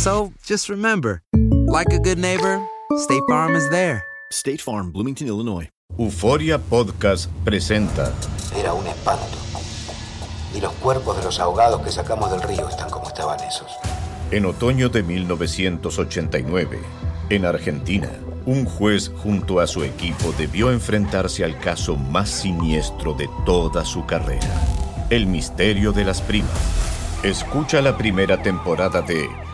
So just remember, like a good neighbor, State Farm is there. State Farm, Bloomington, Illinois. Euforia Podcast presenta Era un espanto. Y los cuerpos de los ahogados que sacamos del río están como estaban esos. en otoño de 1989, en Argentina. Un juez junto a su equipo debió enfrentarse al caso más siniestro de toda su carrera, el misterio de las primas. Escucha la primera temporada de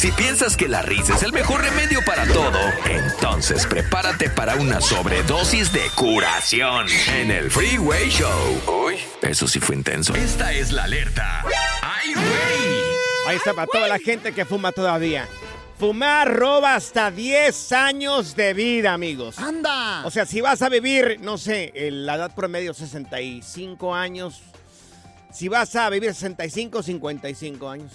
Si piensas que la risa es el mejor remedio para todo, entonces prepárate para una sobredosis de curación en el Freeway Show. Uy, eso sí fue intenso. Esta es la alerta. ¡Ay, güey! Ahí está para toda la gente que fuma todavía. Fumar roba hasta 10 años de vida, amigos. ¡Anda! O sea, si vas a vivir, no sé, en la edad promedio 65 años. Si vas a vivir 65, 55 años.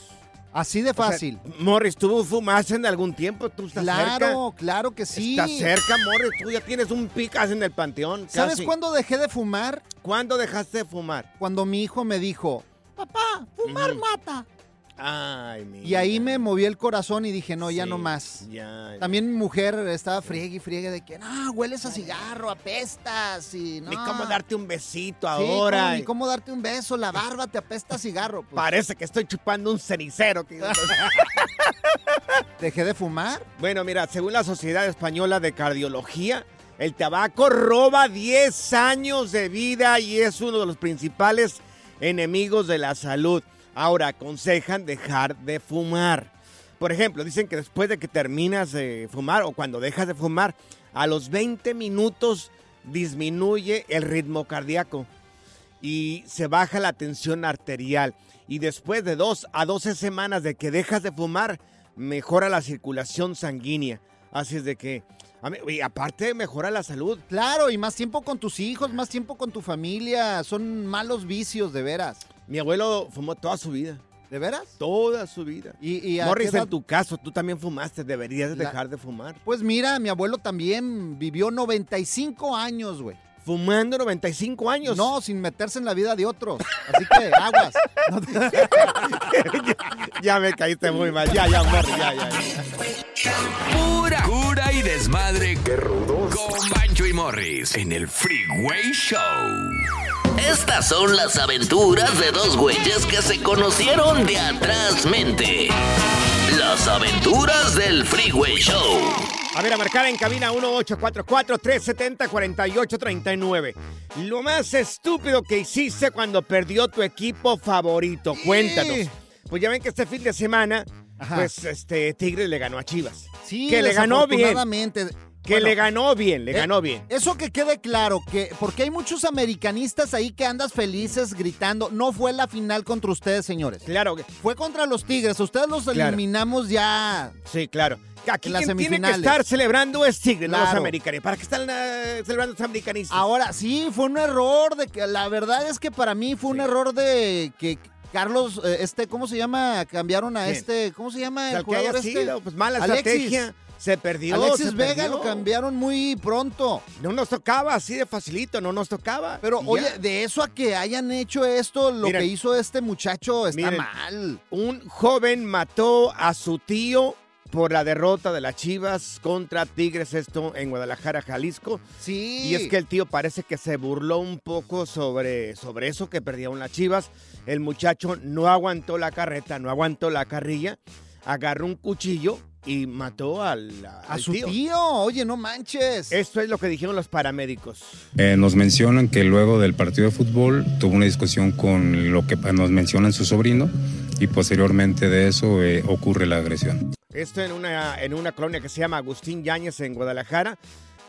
Así de O sea, fácil. Morris, ¿tú fumaste en algún tiempo? ¿Tú estás cerca? claro, claro que sí. Estás cerca, Morris. Tú ya tienes un picas en el panteón. ¿Sabes casi. cuándo dejé de fumar? ¿Cuándo dejaste de fumar? Cuando mi hijo me dijo, papá, fumar mata. Ay. Y ahí me moví el corazón y dije, no, ya Sí, no más. Ya. ya. También mi mujer estaba friegue y friegue de que, no, hueles a cigarro, apestas y no. Ni cómo darte un besito Sí, ahora. ni cómo darte un beso, la barba te apesta a cigarro. Pues, Parece que estoy chupando un cenicero. que- Dejé de fumar. bueno, mira, según la Sociedad Española de Cardiología, el tabaco roba 10 años de vida y es uno de los principales enemigos de la salud. Ahora, aconsejan dejar de fumar. Por ejemplo, dicen que después de que terminas de fumar o cuando dejas de fumar, a los 20 minutos disminuye el ritmo cardíaco y se baja la tensión arterial. Y después de 2 a 12 semanas de que dejas de fumar, mejora la circulación sanguínea. Así es de que, y aparte mejora la salud. Claro, y más tiempo con tus hijos, más tiempo con tu familia. Son malos vicios, de veras. Mi abuelo fumó toda su vida. ¿De veras? Toda su vida. Y, y a Morris, en tu caso, tú también fumaste, deberías de dejar de fumar. Pues mira, mi abuelo también vivió 95 años, güey. Fumando 95 años. No, sin meterse en la vida de otros. Así que aguas. No te- ya me caíste muy mal. Ya, ya, Morris, ya, ya. ya. Pura cura y desmadre. ¡Qué rudos! Con Bancho y Morris en el Freeway Show. Estas son las aventuras de dos güeyes que se conocieron de atrás mente. Las aventuras del Freeway Show. A ver, a marcar en cabina 1844-370-4839. Lo más estúpido que hiciste cuando perdió tu equipo favorito. Cuéntanos. Pues ya ven que este fin de semana, Ajá. pues este Tigre le ganó a Chivas. Sí, que le ganó bien. Que Bueno, le ganó bien, le eh, ganó bien. Eso que quede claro, que porque hay muchos americanistas ahí que andas felices gritando. No fue la final contra ustedes, señores. Claro, que- Fue contra los Tigres. Ustedes los Claro. eliminamos ya. sí, claro. Aquí En las quien tiene que estar celebrando es Tigre, no los americanos. ¿Para qué están eh, celebrando los americanistas? Ahora, sí, fue un error. de que La verdad es que para mí fue un error de que Carlos, eh, este, ¿cómo se llama? Cambiaron a este, ¿cómo se llama? El que haya jugador este? sido, pues mala Alexis. estrategia. Se perdió. Alexis se Vega perdió. lo cambiaron muy pronto. No nos tocaba así de facilito, no nos tocaba. Pero Y oye, ya. de eso a que hayan hecho esto, lo Miren. que hizo este muchacho está Miren. mal. un joven mató a su tío por la derrota de las Chivas contra Tigres, esto en Guadalajara, Jalisco. Sí. Y es que el tío parece que se burló un poco sobre, sobre eso que perdieron las Chivas. El muchacho no aguantó la carreta, no aguantó la carrilla, agarró un cuchillo y mató al, a al su tío. oye, no manches. Esto es lo que dijeron los paramédicos. Eh, nos mencionan que luego del partido de fútbol tuvo una discusión con lo que nos mencionan su sobrino y posteriormente de eso eh, ocurre la agresión. Esto en una, en una colonia que se llama Agustín Yáñez en Guadalajara.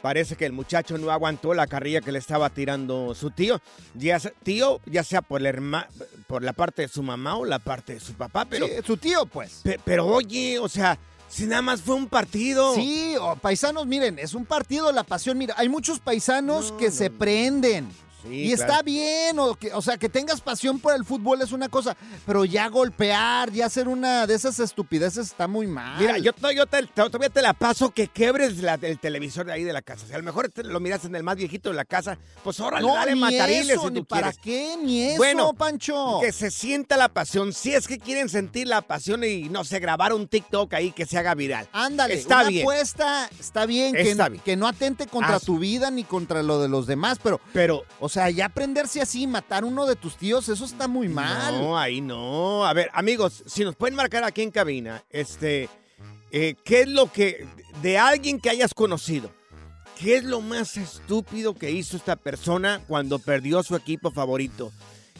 Parece que el muchacho no aguantó la carrilla que le estaba tirando su tío. Ya, se- tío, ya sea por, la herma- por la parte de su mamá o la parte de su papá, pero, Sí, su tío, pues. pe- pero oye, o sea, si nada más fue un partido. Sí, o paisanos, miren, es un partido, la pasión. Mira, hay muchos paisanos No, que no, se no. prenden. Sí, y claro. está bien, o, que, o sea, que tengas pasión por el fútbol es una cosa, pero ya golpear, ya hacer una de esas estupideces está muy mal. Mira, yo, te, todavía te la paso que quebres la- el televisor de ahí de la casa. Si a lo mejor te lo miras en el más viejito de la casa, pues órale, no, dale matariles eso, si tú para quieres. qué, ni eso, Bueno, Pancho. Que se sienta la pasión. Si es que quieren sentir la pasión y no sé, grabar un TikTok ahí que se haga viral. Ándale, Está una bien. apuesta, está bien, que, Está bien. que no atente contra tu vida ni contra lo de los demás, pero, Pero o sea, ya aprenderse así, matar uno de tus tíos, eso está muy mal. No, ahí no. A ver, amigos, si nos pueden marcar aquí en cabina, este, eh, ¿qué es lo que, de alguien que hayas conocido, qué es lo más estúpido que hizo esta persona cuando perdió su equipo favorito?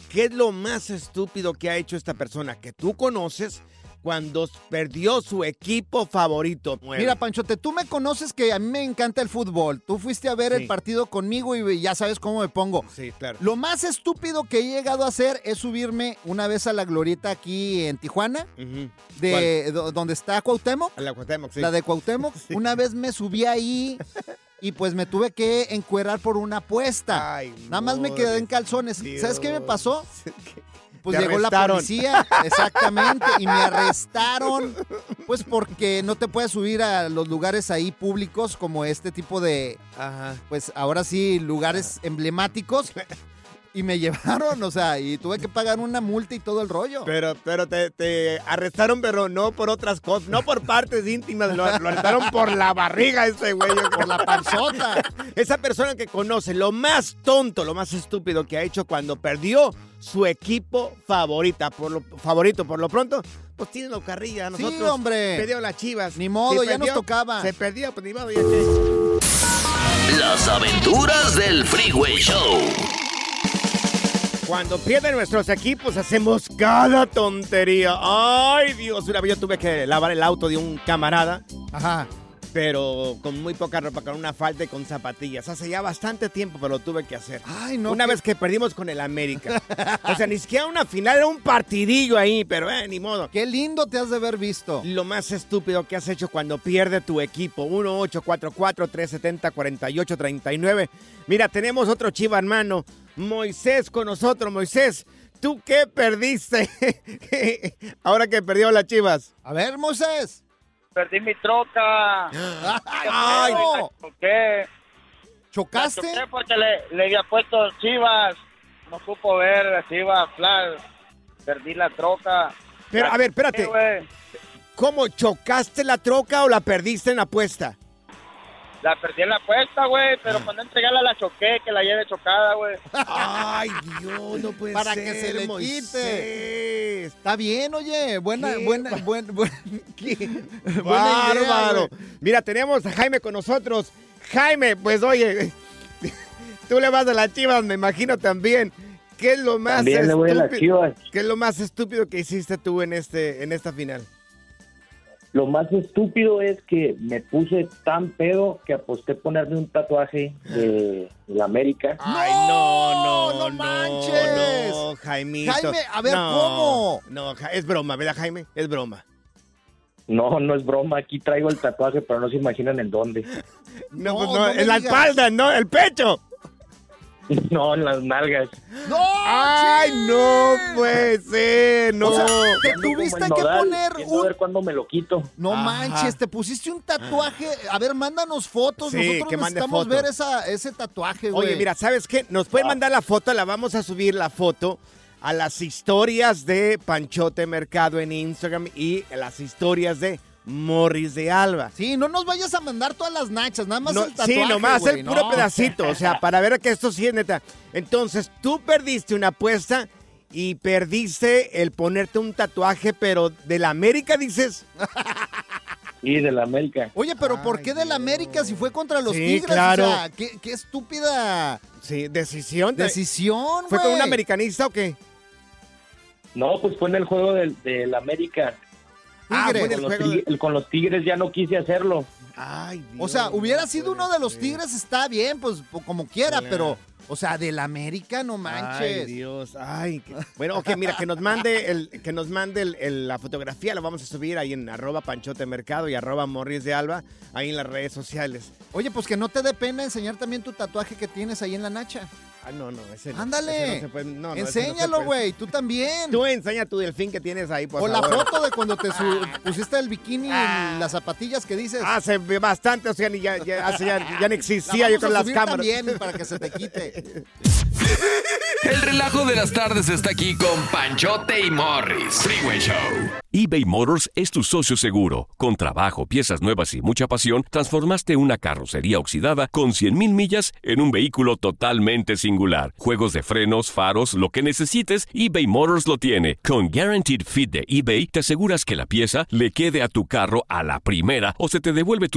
¿Qué es lo más estúpido que ha hecho esta persona que tú conoces cuando perdió su equipo favorito? Bueno, Mira, Panchote, tú me conoces que a mí me encanta el fútbol. Tú fuiste a ver Sí. el partido conmigo y ya sabes cómo me pongo. sí, claro. Lo más estúpido que he llegado a hacer es subirme una vez a la glorieta aquí en Tijuana, Ujú. de do- donde está Cuauhtémoc, A la Cuauhtémoc, sí. la de Cuauhtémoc. Una vez me subí ahí y pues me tuve que encuerar por una apuesta. Ay, Nada más me quedé en calzones. ¿Sabes qué me pasó? Pues llegó la policía, exactamente, y me arrestaron, pues porque no te puedes subir a los lugares ahí públicos como este tipo de, Ajá. pues ahora sí, lugares emblemáticos. Y me llevaron, o sea, y tuve que pagar una multa y todo el rollo. Pero, pero te, te arrestaron, pero no por otras cosas, no por partes íntimas, lo, lo arrestaron por la barriga ese güey. Por la panzota. Esa persona que conoce, lo más tonto, lo más estúpido que ha hecho cuando perdió su equipo favorita, por lo, favorito, por lo pronto, pues tiene la carrilla. Sí, Nosotros hombre. perdió las chivas. Ni modo, ya nos perdió, tocaba. Se perdió, pues ni modo, ya Las aventuras del Freeway Show. Cuando pierden nuestros equipos hacemos cada tontería. Ay, Dios, una vez yo tuve que lavar el auto de un camarada, Ajá. pero con muy poca ropa, con una falda y con zapatillas. Hace ya bastante tiempo, pero lo tuve que hacer. Ay, no. una vez que perdimos con el América. o sea, ni siquiera una final, era un partidillo ahí, pero eh, ni modo. Qué lindo te has de haber visto. Lo más estúpido que has hecho cuando pierde tu equipo. 1-844-370-4839. Mira, tenemos otro chiva hermano. Moisés con nosotros. Moisés, ¿tú qué perdiste? Ahora que perdió las chivas. A ver, Moisés. Perdí mi troca. Ay, no. ¿Qué? ¿Chocaste? choqué porque le, le había puesto chivas. No supo ver las chivas, flash. Perdí la troca. Pero, La a ver, choqué, espérate. ¿Cómo chocaste la troca o la perdiste en la apuesta? La perdí en la apuesta, güey, pero cuando entregarla la choqué, que la lleve chocada, güey. Ay, Dios, no puede Para ser. que se le Moisés. quite. Está bien, oye. Buena, Qué buena, buena idea, Bárbaro. Mira, tenemos a Jaime con nosotros. Jaime, pues oye, tú le vas a las chivas, me imagino también. ¿Qué es lo más También le voy a las estúpido? Chivas. ¿Qué es lo más estúpido que hiciste tú en este en esta final? Lo más estúpido es que me puse tan pedo que aposté ponerme un tatuaje de, de la América. Ay, no, no, no no, manches. No, Jaimito. Jaime, a ver, No, ¿cómo? No, es broma, ¿verdad, Jaime? Es broma. No, no es broma, aquí traigo el tatuaje, pero no se imaginan en dónde. No, No, pues no no, en la digas. espalda, no, el pecho. No, en las nalgas. ¡No! Ay, no puede ser, no. O sea, te tuviste que nodal, poner viendo a un... ver cuándo me lo quito. No Ajá. manches, te pusiste un tatuaje. A ver, mándanos fotos. Sí, Nosotros que necesitamos foto. ver esa, ese tatuaje, güey. Oye, mira, ¿sabes qué? Nos pueden mandar la foto, la vamos a subir la foto a las historias de Panchote Mercado en Instagram y las historias de Morris de Alba. Sí, no nos vayas a mandar todas las nachas, nada más No, el tatuaje, sí, nomás güey, el puro no. pedacito, o sea, para ver que esto sí es neta. Entonces, tú perdiste una apuesta y perdiste el ponerte un tatuaje, pero de la América dices. Y de la América. Oye, pero ¿por qué del América si fue contra los Sí, Tigres? claro. O sea, qué, qué estúpida Sí, decisión. de- decisión, ¿Fue con un americanista o qué? No, pues fue en el juego del, del América. Ah, Tigres. fue en el Con los, juego de- tigres, con los Tigres ya no quise hacerlo. Ay, Dios, O sea, hubiera no sido uno de los ser. Tigres, está bien, pues como quiera, Claro. pero, o sea, del América, no Ay, manches. Dios, ay. qué- Bueno, ok, mira, que nos mande el, que nos mande el- el- la fotografía, la vamos a subir ahí en arroba panchote mercado y arroba morris de alba, ahí en las redes sociales. Oye, pues que no te dé pena enseñar también tu tatuaje que tienes ahí en la nacha. Ah, no, no, ese no, Ándale. ese no puede- no, Enséñalo, güey, tú también. Tú enseña tu delfín que tienes ahí, por o la foto de cuando te pusiste el bikini y las zapatillas que dices. Ah, se bastante, o sea, ni ya, ya, ya, ya no La existía, yo con a las subir cámaras. también para que se te quite. El relajo de las tardes está aquí con Panchote y Morris. Freeway Show. eBay Motors es tu socio seguro. Con trabajo, piezas nuevas y mucha pasión, transformaste una carrocería oxidada con 100.000 millas en un vehículo totalmente singular. Juegos de frenos, faros, lo que necesites, eBay Motors lo tiene. Con Guaranteed Fit de eBay, te aseguras que la pieza le quede a tu carro a la primera o se te devuelve tu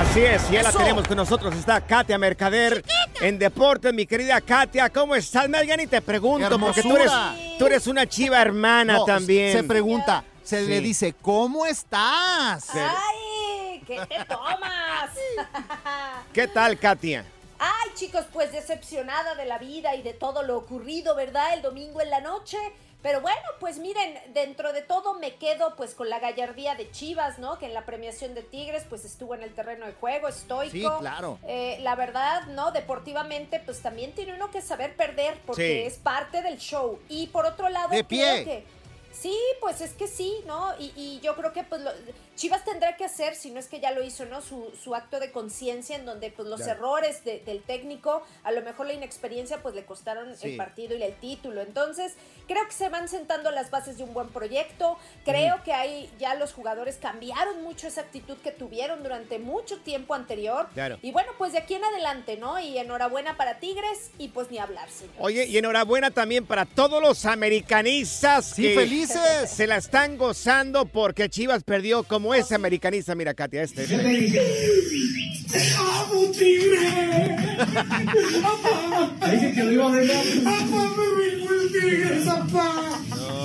Así es, ya la tenemos con nosotros. Está Katia Mercader en Deportes. Mi querida Katia, ¿cómo estás? Ya ni te pregunto, porque tú eres, tú eres una chiva hermana No, también. Se pregunta, se Sí. le dice, ¿cómo estás? ¡Ay! ¿Qué te tomas? ¿Qué tal, Katia? Ay, chicos, pues decepcionada de la vida y de todo lo ocurrido, ¿verdad? El domingo en la noche. Pero bueno, pues miren, dentro de todo me quedo pues con la gallardía de Chivas, ¿no? Que en la premiación de Tigres pues estuvo en el terreno de juego, estoico. Sí, claro. Eh, la verdad, ¿no? Deportivamente pues también tiene uno que saber perder porque Sí. es parte del show. Y por otro lado, De pie. creo que... Sí, pues es que sí, ¿no? Y, y yo creo que pues lo- Chivas tendrá que hacer, si no es que ya lo hizo, ¿no? Su, su acto de conciencia en donde pues los errores de- del técnico, a lo mejor la inexperiencia pues le costaron Sí. el partido y el título. Entonces, creo que se van sentando las bases de un buen proyecto. Creo que ahí ya los jugadores cambiaron mucho esa actitud que tuvieron durante mucho tiempo anterior. Claro. Y bueno, pues de aquí en adelante, ¿no? Y enhorabuena para Tigres y pues ni hablar, señor. Oye, y enhorabuena también para todos los americanistas Sí, que felices. se la están gozando porque Chivas perdió como ese americanista. Mira, Katia, este. amo, tigre! Dije que lo iba a dejar. ¡Papá, me vengo el tigre, papá!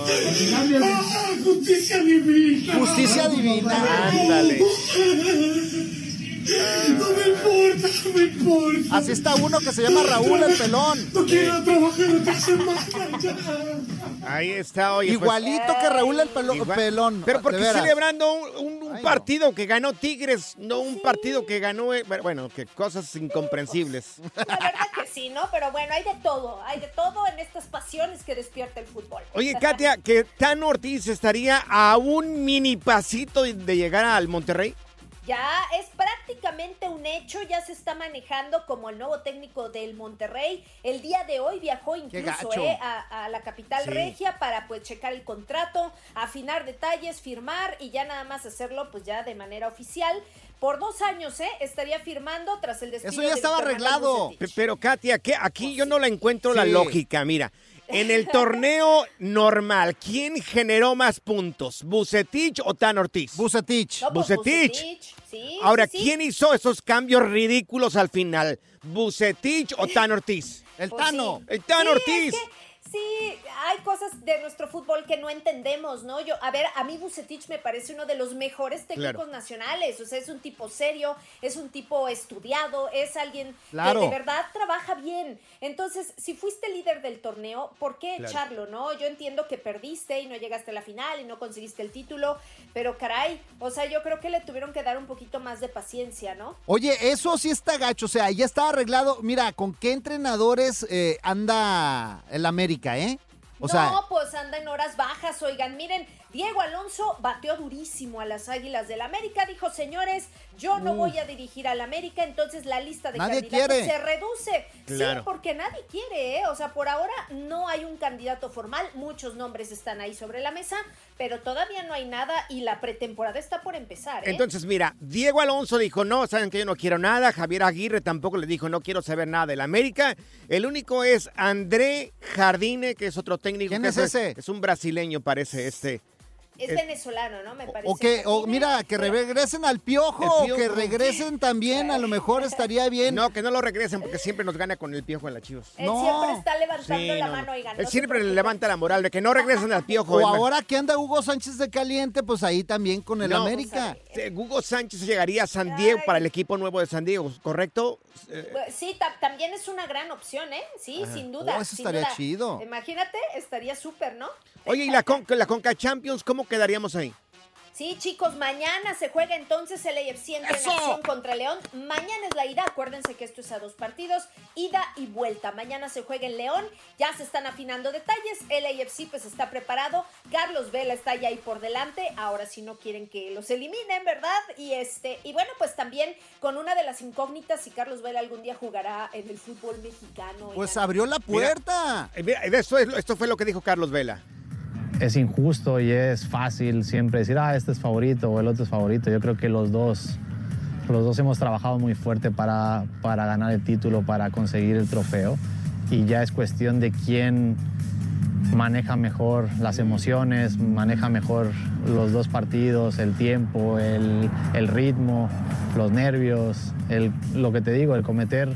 ¡Ah, justicia divina! Justicia divina. Ándale. No me importa, no me importa. Así está uno que se llama Raúl el Pelón. No quiero trabajar otra semana ya. Ahí está, oye. pues- Igualito que Raúl el Pelo- Igual- Pelón. Pero porque veras. celebrando un, un- un partido que ganó Tigres, no un partido que ganó, eh, bueno, que cosas incomprensibles. La verdad que sí, ¿no? Pero bueno, hay de todo, hay de todo en estas pasiones que despierta el fútbol. Oye, Katia, que Tan Ortiz estaría a un mini pasito de llegar al Monterrey. Ya es prácticamente un hecho, ya se está manejando como el nuevo técnico del Monterrey. El día de hoy viajó incluso eh, a, a la capital Sí. regia para pues checar el contrato, afinar detalles, firmar y ya nada más hacerlo pues ya de manera oficial. Por dos años, ¿eh? Estaría firmando tras el despido Eso ya estaba arreglado. Pero Katia, que aquí yo no la encuentro la lógica. Mira, en el torneo normal, ¿quién generó más puntos? ¿Bucetich o Tan Ortiz? Bucetich. No, pues, Bucetich. Bucetich, sí, Ahora, sí, sí. ¿quién hizo esos cambios ridículos al final? ¿Bucetich o Tan Ortiz? El Pues Tano. sí. El Tan Sí, Ortiz. es que sí, hay cosas de nuestro fútbol que no entendemos, ¿no? Yo, a ver, a mí Bucetich me parece uno de los mejores técnicos Claro. nacionales. O sea, es un tipo serio, es un tipo estudiado, es alguien Claro. que de verdad trabaja bien. Entonces, si fuiste líder del torneo, ¿por qué Claro. echarlo, no? Yo entiendo que perdiste y no llegaste a la final y no conseguiste el título, pero caray, o sea, yo creo que le tuvieron que dar un poquito más de paciencia, ¿no? Oye, eso sí está gacho, o sea, ya está arreglado. Mira, ¿con qué entrenadores eh, anda el América, eh? O no, sea, pues anda en horas bajas, oigan, miren, Diego Alonso bateó durísimo a las Águilas del América, dijo, señores, yo no Uf. voy a dirigir al América, entonces la lista de Nadie candidatos quiere. se reduce. Claro. Sí, porque nadie quiere, ¿eh? O sea, por ahora no hay un candidato formal, muchos nombres están ahí sobre la mesa, pero todavía no hay nada y la pretemporada está por empezar, ¿eh? Entonces, mira, Diego Alonso dijo, no, saben que yo no quiero nada. Javier Aguirre tampoco le dijo, no quiero saber nada del América. El único es André Jardine, que es otro técnico. ¿Quién que es ese? Es un brasileño, parece este. Es es- venezolano, ¿no? Me parece. o que, o mira, que regresen al piojo, Piojo. que regresen también, a lo mejor estaría bien. No, que no lo regresen porque siempre nos gana con el piojo en las chivas. Él No. siempre está levantando Sí, la no, mano, no. oigan. Él siempre le levanta la moral de que no regresen al piojo. O ahora que anda Hugo Sánchez de caliente, pues ahí también con el No, América. eh, Hugo Sánchez llegaría a San Diego para el equipo nuevo de San Diego, ¿correcto? Eh, Pues, Sí, ta- también es una gran opción, ¿eh? Sí, Ajá. sin duda. Oh, eso estaría duda. chido. Imagínate, estaría súper, ¿no? Oye, ¿y la, Con- la Conca Champions cómo quedaríamos ahí? Sí, chicos, mañana se juega entonces el AFC entre ¡Eso! Nación contra León. Mañana es la ida, acuérdense que esto es a dos partidos, ida y vuelta. Mañana se juega en León, ya se están afinando detalles, el AFC pues está preparado, Carlos Vela está ya ahí por delante, ahora sí no quieren que los eliminen, ¿verdad? Y este, y bueno, pues también con una de las incógnitas si Carlos Vela algún día jugará en el fútbol mexicano. Pues abrió la puerta. Eh, mira, esto, es- esto fue lo que dijo Carlos Vela. Es injusto y es fácil siempre decir, ah, este es favorito o el otro es favorito. Yo creo que los dos, los dos hemos trabajado muy fuerte para, para ganar el título, para conseguir el trofeo. Y ya es cuestión de quién maneja mejor las emociones, maneja mejor los dos partidos, el tiempo, el, el ritmo, los nervios, el, lo que te digo, el cometer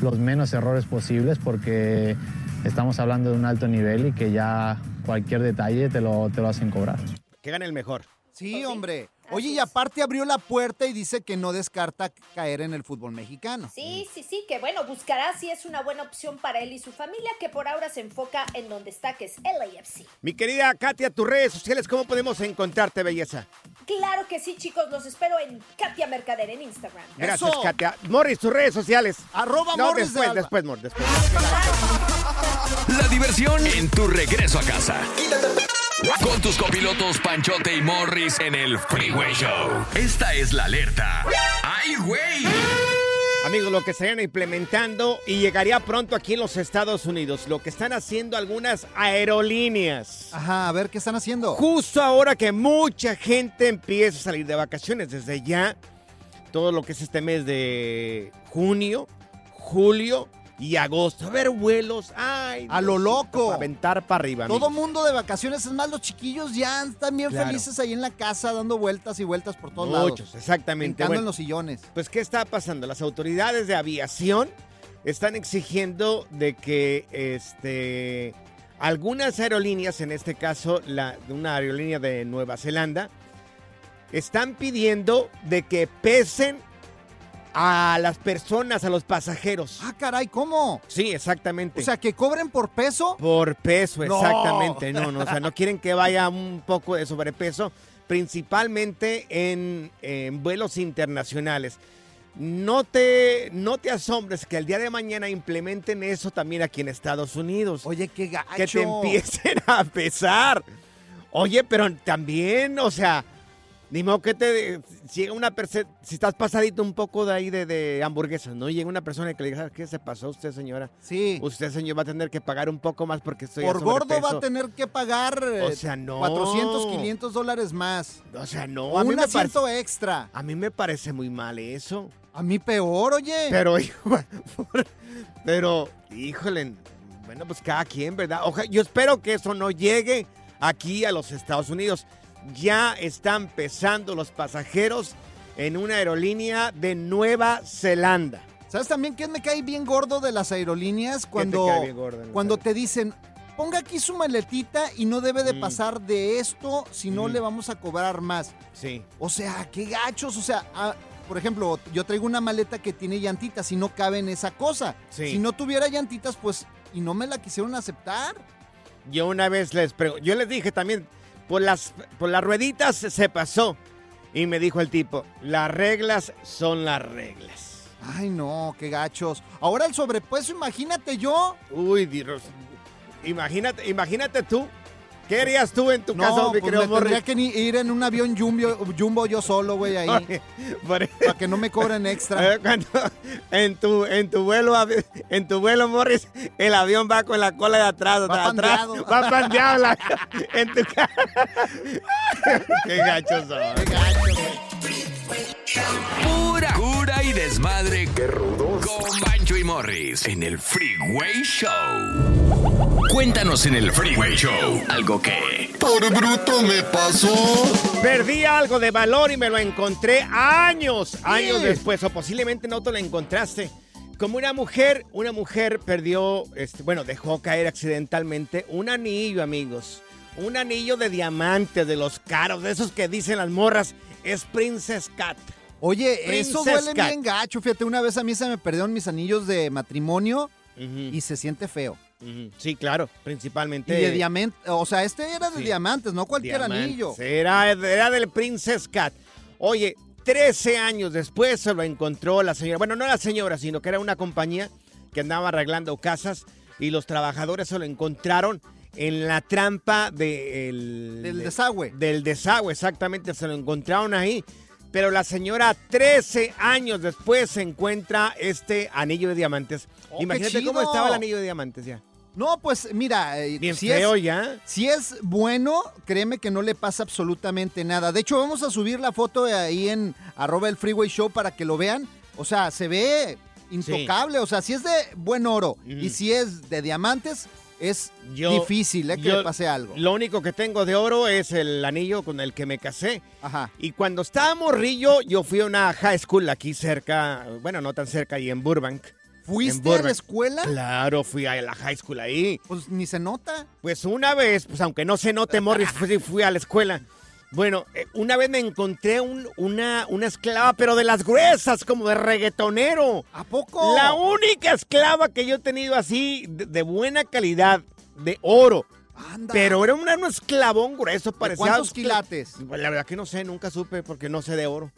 los menos errores posibles porque estamos hablando de un alto nivel y que ya cualquier detalle te lo, te lo hacen cobrar. Que gane el mejor. Sí, hombre. Oye, y aparte abrió la puerta y dice que no descarta caer en el fútbol mexicano. Sí, sí, sí, que bueno, buscará si es una buena opción para él y su familia, que por ahora se enfoca en donde está, que es LAFC. Mi querida Katia, tus redes sociales, ¿cómo podemos encontrarte, belleza? Claro que sí, chicos, los espero en Katia Mercader en Instagram. Gracias, Eso. Katia. Morris, tus redes sociales. Arroba no, Morris de después, Alba. después, Morris, después. La diversión en tu regreso a casa. Con tus copilotos Panchote y Morris en el Freeway Show. Esta es la alerta. ¡Ay, güey! Amigos, lo que estarían implementando y llegaría pronto aquí en los Estados Unidos, lo que están haciendo algunas aerolíneas. Ajá, a ver qué están haciendo. Justo ahora que mucha gente empieza a salir de vacaciones desde ya, todo lo que es este mes de junio, julio y agosto. A ver vuelos. Ay, A lo loco. Para aventar para arriba. Todo amigos. mundo de vacaciones, es más, los chiquillos ya están bien Claro. felices ahí en la casa, dando vueltas y vueltas por todos lados. Muchos, exactamente. Brincando Bueno, en los sillones. Pues, ¿qué está pasando? Las autoridades de aviación están exigiendo de que este, algunas aerolíneas, en este caso la, una aerolínea de Nueva Zelanda, están pidiendo de que pesen a las personas, a los pasajeros. Ah, caray, ¿cómo? Sí, exactamente. O sea, que cobren por peso. Por peso, No. exactamente. No, no, o sea, no quieren que vaya un poco de sobrepeso, principalmente en, en vuelos internacionales. No te, no te asombres que el día de mañana implementen eso también aquí en Estados Unidos. Oye, qué gacho. Que te empiecen a pesar. Oye, pero también, o sea, ni modo que te si llega una persona, si estás pasadito un poco de ahí de, de hamburguesas, ¿no? Llega una persona que le diga, ¿qué se pasó usted, señora? Sí. Usted, señor, va a tener que pagar un poco más porque estoy Por gordo va a sobrepeso". tener que pagar eh, O sea, no. 400, 500 dólares más. O sea, no. O a mí un asiento parece- extra. A mí me parece muy mal eso. A mí peor, oye. Pero, hijo, pero, híjole, bueno, pues cada quien, ¿verdad? Oja- yo espero que eso no llegue aquí a los Estados Unidos. Ya están pesando los pasajeros en una aerolínea de Nueva Zelanda. ¿Sabes también quién me cae bien gordo de las aerolíneas? Cuando, cae bien gordo, no cuando te dicen, ponga aquí su maletita y no debe de Mm. pasar de esto, si no Mm. le vamos a cobrar más. Sí. O sea, qué gachos. O sea, ah, por ejemplo, yo traigo una maleta que tiene llantitas y no cabe en esa cosa. Sí. Si no tuviera llantitas, pues, y no me la quisieron aceptar. Yo una vez les pregunté, yo les dije también, por las, por las rueditas se pasó. Y me dijo el tipo, las reglas son las reglas. Ay, no, qué gachos. Ahora el sobrepeso, imagínate yo. Uy, Dios. Imagínate, imagínate tú. ¿Qué harías tú en tu No, casa, mi pues me tendría que ni- ir en un avión jumbo, jumbo yo solo, güey, ahí. Oye, Para que no me cobren extra. Cuando- en tu en tu vuelo en tu vuelo Morris el avión va con la cola de atrás Va de atrás pandeado. va pandeado la- en tu ca- qué gachos son Pura y desmadre. Qué rudos. Con Bancho y Morris en el Freeway Show. Cuéntanos en el Freeway Show algo que. Por bruto me pasó. Perdí algo de valor y me lo encontré años, años Sí. después, o posiblemente no te lo encontraste. Como una mujer, una mujer perdió, este, bueno, dejó caer accidentalmente un anillo, amigos. Un anillo de diamantes, de los caros, de esos que dicen las morras, es Princess Cat. Oye, eso duele Cat. bien gacho. Fíjate, una vez a mí se me perdieron mis anillos de matrimonio y se siente feo. Sí, claro, Y principalmente. de diamante, o sea, este era de Sí. diamantes, no cualquier Diamantes. anillo. Era, era del Princess Cat. Oye, 13 años después se lo encontró la señora. Bueno, no la señora, sino que era una compañía que andaba arreglando casas y los trabajadores se lo encontraron en la trampa de el- Del de- desagüe. Del desagüe, exactamente, se lo encontraron ahí. Pero la señora, 13 años después, se encuentra este anillo de diamantes. Oh, Imagínate cómo estaba el anillo de diamantes ya. No, pues mira, eh, Bien si feo es, ya. Si es bueno, créeme que no le pasa absolutamente nada. De hecho, vamos a subir la foto ahí en arroba el freeway show para que lo vean. O sea, se ve intocable. O sea, si es de buen oro y si es de diamantes, es Yo- difícil eh, que yo- le pase algo. Lo único que tengo de oro es el anillo con el que me casé. Ajá. Y cuando estaba morrillo, yo fui a una high school aquí cerca, bueno, no tan cerca, ahí en Burbank. ¿Fuiste En a la escuela? Claro, fui a la high school ahí. Pues ni se nota. Pues una vez, pues aunque no se note, Morris, fui, fui a la escuela. Bueno, eh, una vez me encontré un- una, una esclava, pero de las gruesas, como de reggaetonero. ¿A poco? La única esclava que yo he tenido así, de, de buena calidad, de oro. Pero era una- un esclavón grueso, parecía... cuántos quilates? Pues, la verdad que no sé, nunca supe porque no sé de oro.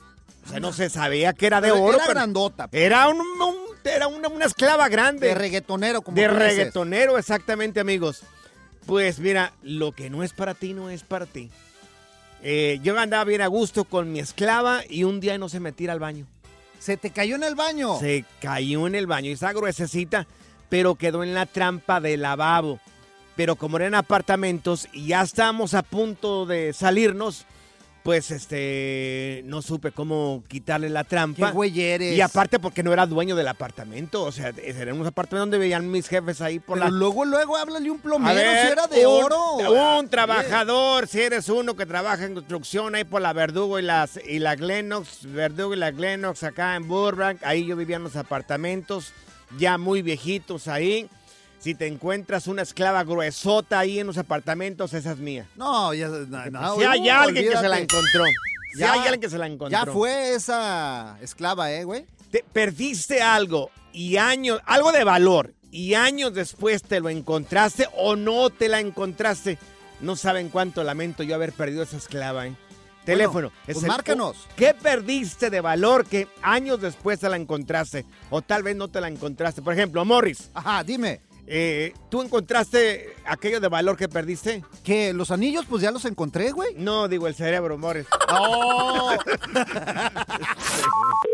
O sea, no se sabía que era de Pero oro. era pero grandota. Era, un, un- era una, una esclava grande. De reggaetonero, como De reggaetonero, exactamente, amigos. Pues mira, lo que no es para ti, no es para ti. Eh, yo andaba bien a gusto con mi esclava y un día no se me tira al baño. ¿Se te cayó en el baño? Se cayó en el baño. Y está gruesecita, pero quedó en la trampa del lavabo. Pero como eran apartamentos y ya estábamos a punto de salirnos, pues este no supe cómo quitarle la trampa. Qué güey eres. Y aparte porque no era dueño del apartamento, o sea, era un apartamento donde veían mis jefes ahí por Pero la luego, luego háblale un plomero ver, si era de un- oro. Un trabajador, si eres uno que trabaja en construcción ahí por la Verdugo y, las, y la Glenox, Verdugo y la Glenox acá en Burbank, ahí yo vivía en los apartamentos, ya muy viejitos ahí. Si te encuentras una esclava gruesota ahí en los apartamentos, esa es mía. No, ya. no, no, si hay uh, alguien que se la encontró. Si Ya- hay alguien que se la encontró. Ya fue esa esclava, ¿eh, güey? Te perdiste algo y años, algo de valor, y años después te lo encontraste o no te la encontraste. No saben cuánto lamento yo haber perdido esa esclava, ¿eh? Teléfono. pues el- márcanos. ¿Qué perdiste de valor que años después te la encontraste? O tal vez no te la encontraste. Por ejemplo, Morris. Ajá, dime. Eh, ¿Tú encontraste aquello de valor que perdiste? ¿Qué? ¿Los anillos? Pues ya los encontré, güey. No, digo el cerebro, Morris. ¡Oh!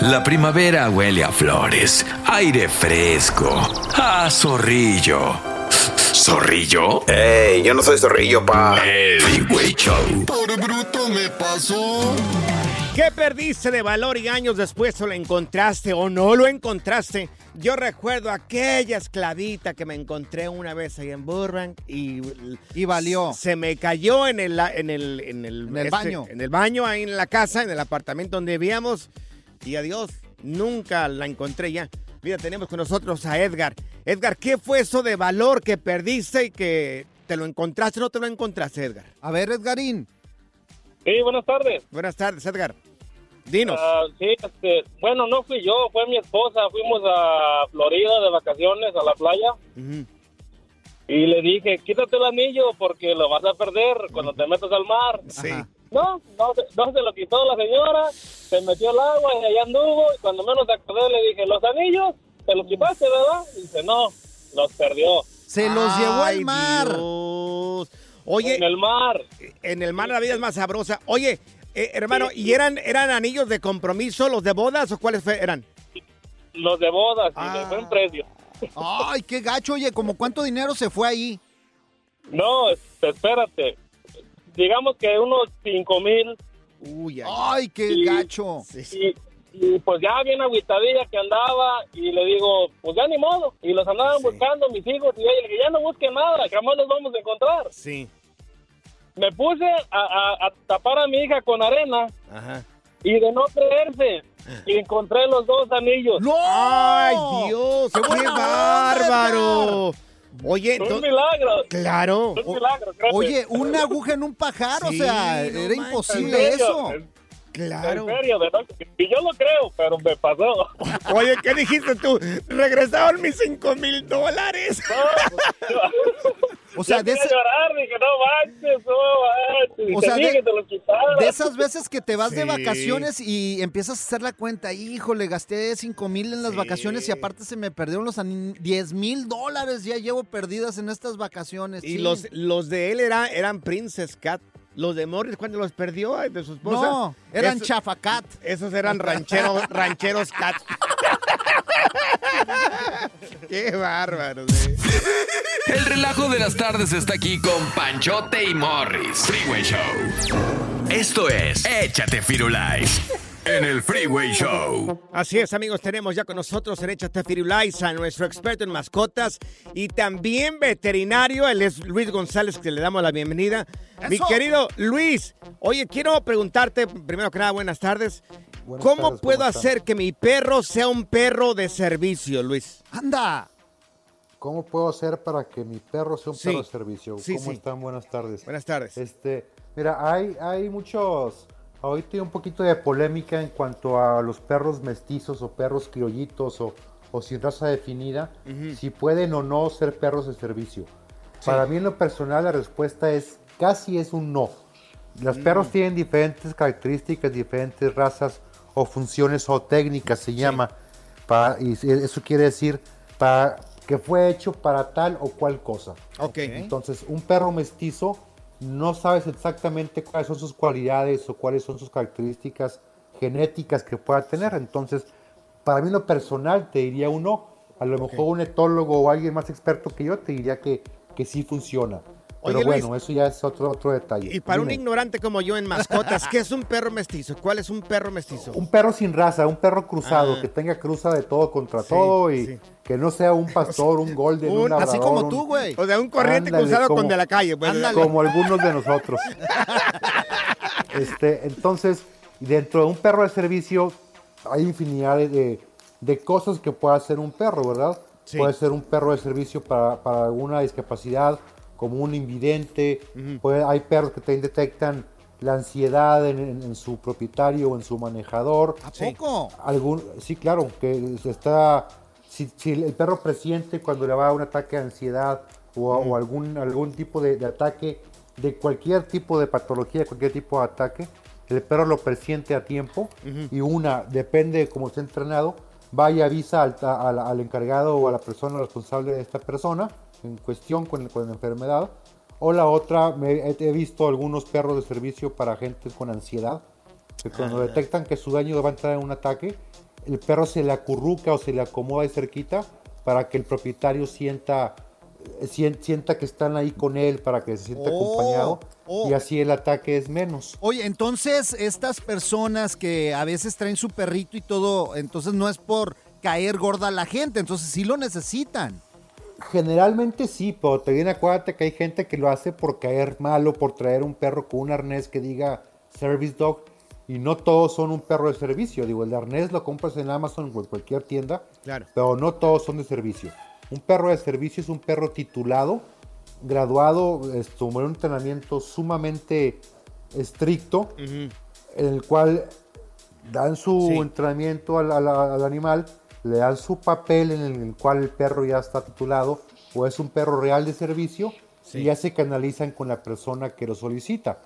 La primavera huele a flores, aire fresco, a zorrillo. ¿Zorrillo? ¡Ey! Yo no soy zorrillo, pa. El Show. Por bruto me pasó. ¿Qué perdiste de valor y años después o lo encontraste o no lo encontraste? Yo recuerdo aquella esclavita que me encontré una vez ahí en Burbank y... Y valió. Se me cayó en el... En el, en el, En el baño. En el baño, ahí en la casa, en el apartamento donde vivíamos. Y adiós, nunca la encontré ya. Mira, tenemos con nosotros a Edgar. Edgar, ¿qué fue eso de valor que perdiste y que te lo encontraste o no te lo encontraste, Edgar? A ver, Edgarín. Sí, buenas tardes. Buenas tardes, Edgar. Dinos. Ah, sí, este, bueno, no fui yo, fue mi esposa. Fuimos a Florida de vacaciones a la playa y le dije, quítate el anillo porque lo vas a perder cuando te metas al mar. Sí. No, no, se- no se lo quitó la señora, se metió al agua y allá anduvo. Y cuando menos acordé le dije, ¿los anillos? ¿Te los quitaste, verdad? Y dice, no, los perdió. Se los llevó al Ay, mar. Dios. Oye, En el mar. en el mar la vida es más sabrosa. Oye, eh, hermano, ¿y eran, eran anillos de compromiso, los de bodas o cuáles fue- eran? Los de bodas y Ah. de buen precio. Ay, qué gacho, oye, ¿como cuánto dinero se fue ahí? No, este, espérate. Digamos que unos cinco mil. Uy, Ay, qué Y- gacho. Y, y, pues ya bien agüitadilla que andaba y le digo, pues ya ni modo. Y los andaban buscando mis hijos y ella, que ya no busquen nada, jamás los vamos a encontrar. Sí. Me puse a, a- a tapar a mi hija con arena Ajá. y de no creerse, y encontré los dos anillos. ¡No! ¡Ay, Dios! ¡Qué, bárbaro! Oye, Un milagro. claro. Un milagro. Oye, una aguja en un pajar, o sea, no era manches. imposible ¿En eso. En Claro. serio, de verdad. Y yo lo creo, pero me pasó. Oye, ¿qué dijiste tú? Regresaron mis cinco mil dólares. O sea, de llorar, dije, no manches, no manches. O sea, de, que te lo quitara. de esas veces que te vas de vacaciones y empiezas a hacer la cuenta, híjole, gasté 5 mil en las vacaciones y aparte se me perdieron los anin- 10 mil dólares, ya llevo perdidas en estas vacaciones. Y los, los de él era, eran Princess Cat. Los de Morris, cuando los perdió de su esposa. No, eran esos- chafacat. Esos eran rancheros, rancheros cat. Qué bárbaros. eh. El relajo de las tardes está aquí con Panchote y Morris. Freeway Show. Esto es Échate Firulais en el Freeway Show. Así es, amigos, tenemos ya con nosotros en Échate Firulais a nuestro experto en mascotas y también veterinario, él es Luis González, que le damos la bienvenida. Mi querido Luis, oye, quiero preguntarte, primero que nada, buenas tardes. Buenas ¿Cómo tardes, puedo hacer que mi perro sea un perro de servicio, Luis? ¡Anda! ¿Cómo puedo hacer para que mi perro sea un Sí. perro de servicio? Sí, ¿Cómo sí. están? Buenas tardes. Buenas tardes. Este, mira, hay, hay muchos. Ahorita hay un poquito de polémica en cuanto a los perros mestizos o perros criollitos o, o sin raza definida, si pueden o no ser perros de servicio. Para mí en lo personal la respuesta es casi es un no. Los perros tienen diferentes características, diferentes razas o funciones o técnicas se llama. Para, y eso quiere decir para, que fue hecho para tal o cual cosa. Ok. Entonces, un perro mestizo no sabes exactamente cuáles son sus cualidades o cuáles son sus características genéticas que pueda tener. Entonces, para mí lo personal te diría uno, a lo mejor un etólogo o alguien más experto que yo te diría que, que sí funciona. Pero Oye, Luis, bueno, eso ya es otro, otro detalle. Y para un ignorante como yo en mascotas, ¿qué es un perro mestizo? ¿Cuál es un perro mestizo? Un perro sin raza, un perro cruzado, Ah. que tenga cruza de todo contra Sí, todo y sí. que no sea un pastor, un golden, un, Un- así como tú, güey. O sea, un corriente Ándale, cruzado con de la calle, pues. Ándale. Como algunos de nosotros. Este, entonces, dentro de un perro de servicio hay infinidad de, de- de cosas que puede hacer un perro, ¿verdad? Sí. Puede ser un perro de servicio para, para alguna discapacidad, como un invidente. Puede- hay perros que también detectan la ansiedad en, en- en su propietario o en su manejador. ¿A poco? Algún, sí, claro, que está. Si, si el perro presiente cuando le va a un ataque de ansiedad o, a- o algún, algún tipo de, de ataque, de cualquier tipo de patología, cualquier tipo de ataque, el perro lo presiente a tiempo y una, depende de cómo esté entrenado, va y avisa al, al- al encargado o a la persona responsable de esta persona en cuestión con, con la enfermedad. O la otra, me, he, visto algunos perros de servicio para gente con ansiedad, que cuando Ah. detectan que su dueño va a entrar en un ataque, el perro se le acurruca o se le acomoda de cerquita para que el propietario sienta, eh, sien- sienta que están ahí con él, para que se sienta Oh, acompañado oh. y así el ataque es menos. Oye, entonces estas personas que a veces traen su perrito y todo, entonces no es por caer gorda a la gente, entonces sí lo necesitan. Generalmente sí, pero también acuérdate que hay gente que lo hace por caer mal o por traer un perro con un arnés que diga Service Dog y no todos son un perro de servicio. Digo, el arnés lo compras en Amazon o en cualquier tienda, Claro. pero no todos son de servicio. Un perro de servicio es un perro titulado, graduado, esto, con un entrenamiento sumamente estricto, en el cual dan su Sí. entrenamiento al, al- al animal, le dan su papel en el cual el perro ya está titulado o es un perro real de servicio Sí. y ya se canalizan con la persona que lo solicita.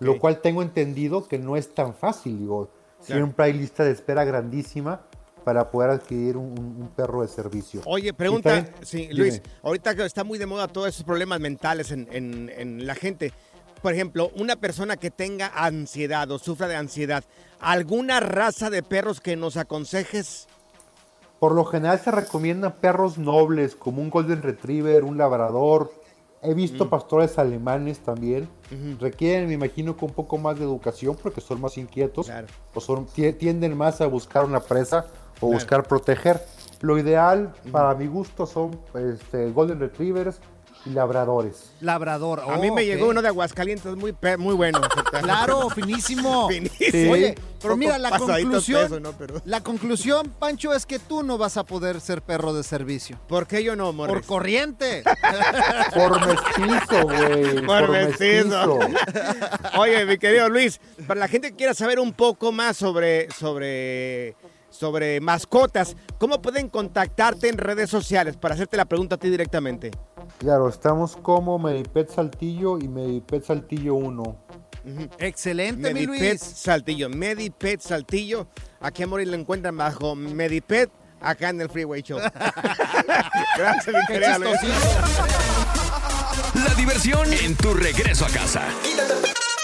Lo cual tengo entendido que no es tan fácil, digo, Claro. siempre hay lista de espera grandísima para poder adquirir un, perro de servicio. Oye, pregunta, también- sí, dime. Luis, ahorita que está muy de moda todos esos problemas mentales en, en- en la gente. Por ejemplo, una persona que tenga ansiedad o sufra de ansiedad, ¿alguna raza de perros que nos aconsejes? Por lo general se recomiendan perros nobles como un Golden Retriever, un Labrador. He visto Mm. pastores alemanes también. Requieren, me imagino, que un poco más de educación porque son más inquietos Claro. o son, tie- tienden más a buscar una presa o Claro. buscar proteger. Lo ideal, para mi gusto, son este, Golden Retrievers y Labradores. Labrador. A mí oh, me llegó uno de Aguascalientes muy, muy bueno. Claro, finísimo. Finísimo. Sí. Oye, pero mira, la conclusión, peso, ¿no? Pero- la conclusión, Pancho, es que tú no vas a poder ser perro de servicio. ¿Por qué yo no, Morris? Por corriente. Por mestizo, güey. Por Por, mestizo. mestizo. Oye, mi querido Luis, para la gente que quiera saber un poco más sobre, sobre, sobre mascotas, ¿cómo pueden contactarte en redes sociales para hacerte la pregunta a ti directamente? Claro, estamos como Medipet Saltillo y Medipet Saltillo 1. Excelente, mi Medipet Luis. Saltillo. Medipet Saltillo. Aquí a Morir lo encuentran bajo Medipet, acá en el Freeway Show. Gracias, mi Luis. La diversión en tu regreso a casa.